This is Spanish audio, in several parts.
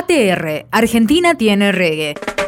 ATR, Argentina tiene reggae.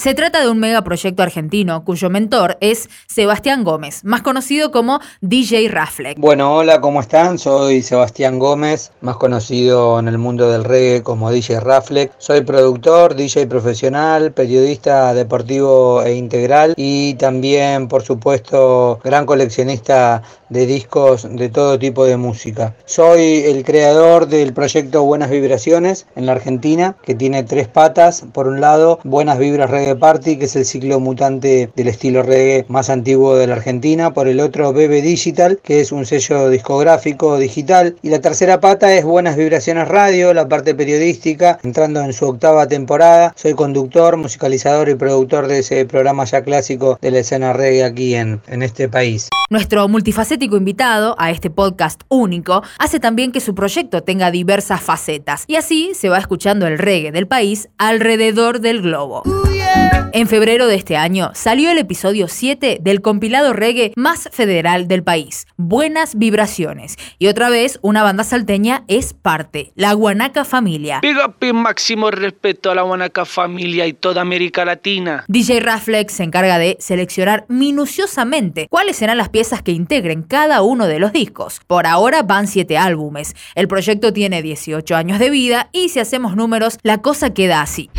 Se trata de un megaproyecto argentino cuyo mentor es Sebastián Gómez, más conocido como DJ Rafleck. Bueno, hola, ¿cómo están? Soy Sebastián Gómez, más conocido en el mundo del reggae como DJ Rafleck. Soy productor, DJ profesional, periodista deportivo e integral y también, por supuesto, gran coleccionista de discos de todo tipo de música. Soy el creador del proyecto Buenas Vibraciones en la Argentina, que tiene tres patas. Por un lado, Buenas Vibras Reggae Party, que es el ciclo mutante del estilo reggae más antiguo de la Argentina, por el otro Bebe Digital, que es un sello discográfico digital, y la tercera pata es Buenas Vibraciones Radio, la parte periodística, entrando en su octava temporada. Soy conductor, musicalizador y productor de ese programa ya clásico de la escena reggae aquí en, en este país. Nuestro multifacético invitado a este podcast único hace también que su proyecto tenga diversas facetas y así se va escuchando el reggae del país alrededor del globo. En febrero de este año salió el episodio 7 del compilado reggae más federal del país, Buenas Vibraciones. Y otra vez, una banda salteña es parte, la Guanaca Familia. Big up y máximo respeto a la Guanaca Familia y toda América Latina. DJ Raflex se encarga de seleccionar minuciosamente cuáles serán las piezas que integren cada uno de los discos. Por ahora van 7 álbumes. El proyecto tiene 18 años de vida y si hacemos números, la cosa queda así.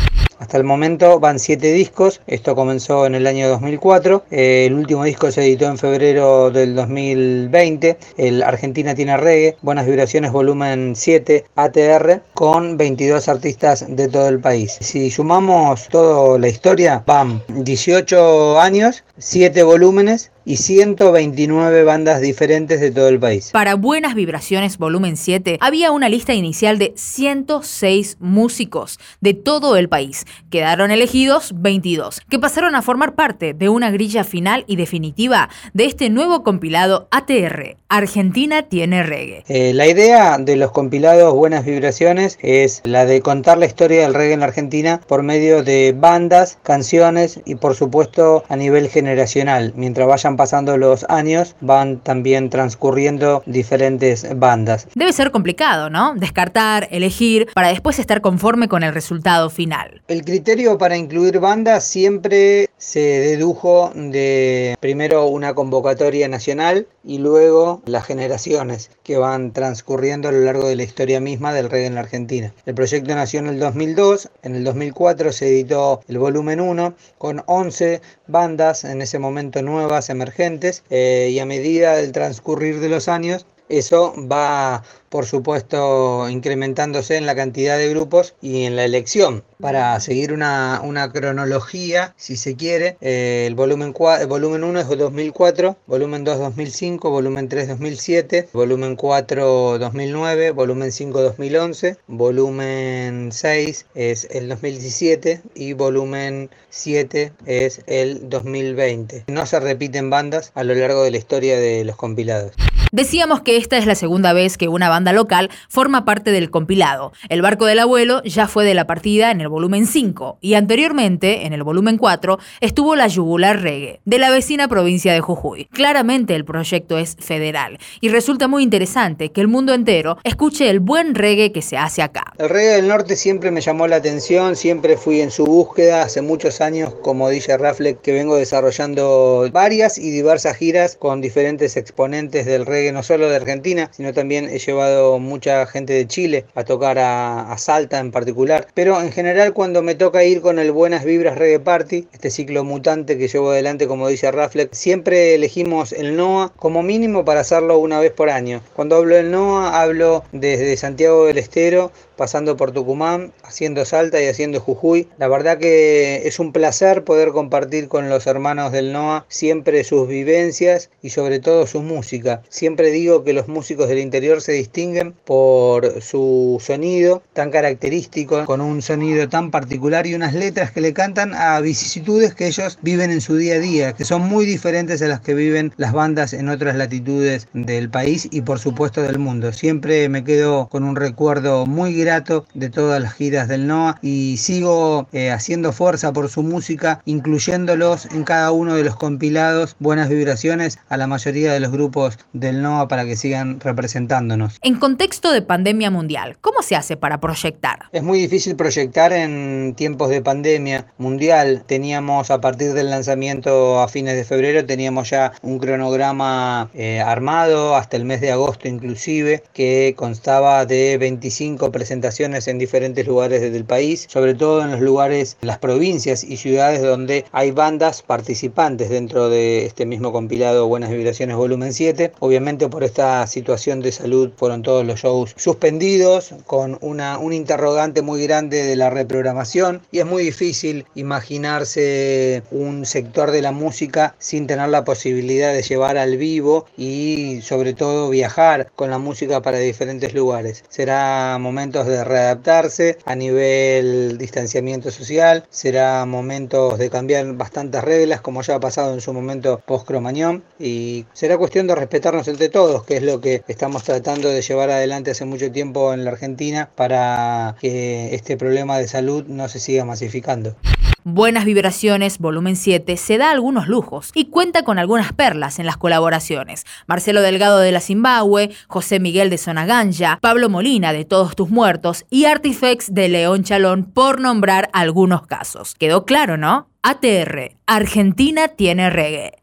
Hasta el momento van siete discos, esto comenzó en el año 2004, eh, el último disco se editó en febrero del 2020, el Argentina tiene reggae, Buenas Vibraciones volumen 7 ATR, con 22 artistas de todo el país. Si sumamos toda la historia, van 18 años, 7 volúmenes y 129 bandas diferentes de todo el país. Para Buenas Vibraciones Volumen 7 había una lista inicial de 106 músicos de todo el país. Quedaron elegidos 22, que pasaron a formar parte de una grilla final y definitiva de este nuevo compilado ATR, Argentina tiene reggae. Eh, la idea de los compilados Buenas Vibraciones es la de contar la historia del reggae en la Argentina por medio de bandas, canciones y por supuesto a nivel generacional. Mientras vayan pasando los años, van también transcurriendo diferentes bandas. Debe ser complicado, ¿no? Descartar, elegir, para después estar conforme con el resultado final. El criterio para incluir bandas siempre se dedujo de primero una convocatoria nacional y luego las generaciones que van transcurriendo a lo largo de la historia misma del reggae en la Argentina. El proyecto nació en el 2002, en el 2004 se editó el volumen 1 con 11 bandas en ese momento nuevas, emergentes, eh, y a medida del transcurrir de los años eso va por supuesto incrementándose en la cantidad de grupos y en la elección. Para seguir una, cronología, si se quiere, eh, el volumen, volumen 1 es 2004, volumen 2 2005, volumen 3 2007, volumen 4 2009, volumen 5 2011, volumen 6 es el 2017 y volumen 7 es el 2020. No se repiten bandas a lo largo de la historia de los compilados. Decíamos que esta es la segunda vez que una banda local forma parte del compilado. El barco del abuelo ya fue de la partida en el volumen 5 y anteriormente, en el volumen 4, estuvo la Yugular Reggae, de la vecina provincia de Jujuy. Claramente el proyecto es federal y resulta muy interesante que el mundo entero escuche el buen reggae que se hace acá. El reggae del norte siempre me llamó la atención, siempre fui en su búsqueda hace muchos años como DJ Rafleck que vengo desarrollando varias y diversas giras con diferentes exponentes del reggae no solo de Argentina, sino también he llevado mucha gente de Chile a tocar a, Salta en particular. Pero en general cuando me toca ir con el Buenas Vibras Reggae Party, este ciclo mutante que llevo adelante como dice Rafleck, siempre elegimos el NOA como mínimo para hacerlo una vez por año. Cuando hablo del NOA hablo desde Santiago del Estero pasando por Tucumán, haciendo Salta y haciendo Jujuy. La verdad que es un placer poder compartir con los hermanos del NOA siempre sus vivencias y sobre todo su música. Siempre digo que los músicos del interior se distinguen por su sonido tan característico, con un sonido tan particular y unas letras que le cantan a vicisitudes que ellos viven en su día a día, que son muy diferentes a las que viven las bandas en otras latitudes del país y por supuesto del mundo. Siempre me quedo con un recuerdo muy grato de todas las giras del NOA y sigo eh, haciendo fuerza por su música, incluyéndolos en cada uno de los compilados, buenas vibraciones a la mayoría de los grupos del NOA para que sigan representándonos. En contexto de pandemia mundial, ¿cómo se hace para proyectar? Es muy difícil proyectar en tiempos de pandemia mundial. Teníamos a partir del lanzamiento a fines de febrero, teníamos ya un cronograma eh, armado hasta el mes de agosto inclusive, que constaba de 25 presentaciones en diferentes lugares del país, sobre todo en los lugares, las provincias y ciudades donde hay bandas participantes dentro de este mismo compilado Buenas Vibraciones Volumen 7. Obviamente por esta situación de salud fueron todos los shows suspendidos con una, un interrogante muy grande de la reprogramación y es muy difícil imaginarse un sector de la música sin tener la posibilidad de llevar al vivo y sobre todo viajar con la música para diferentes lugares. Será momentos de readaptarse a nivel distanciamiento social, será momentos de cambiar bastantes reglas como ya ha pasado en su momento post Cromañón y será cuestión de respetarnos entre todos, que es lo que estamos tratando de llevar adelante hace mucho tiempo en la Argentina para que este problema de salud no se siga masificando. Buenas Vibraciones, volumen 7, se da algunos lujos y cuenta con algunas perlas en las colaboraciones. Marcelo Delgado de la Zimbabue, José Miguel de Sonaganja, Pablo Molina de Todos Tus Muertos y Artifex de León Chalón, por nombrar algunos casos. ¿Quedó claro, no? ATR, Argentina tiene reggae.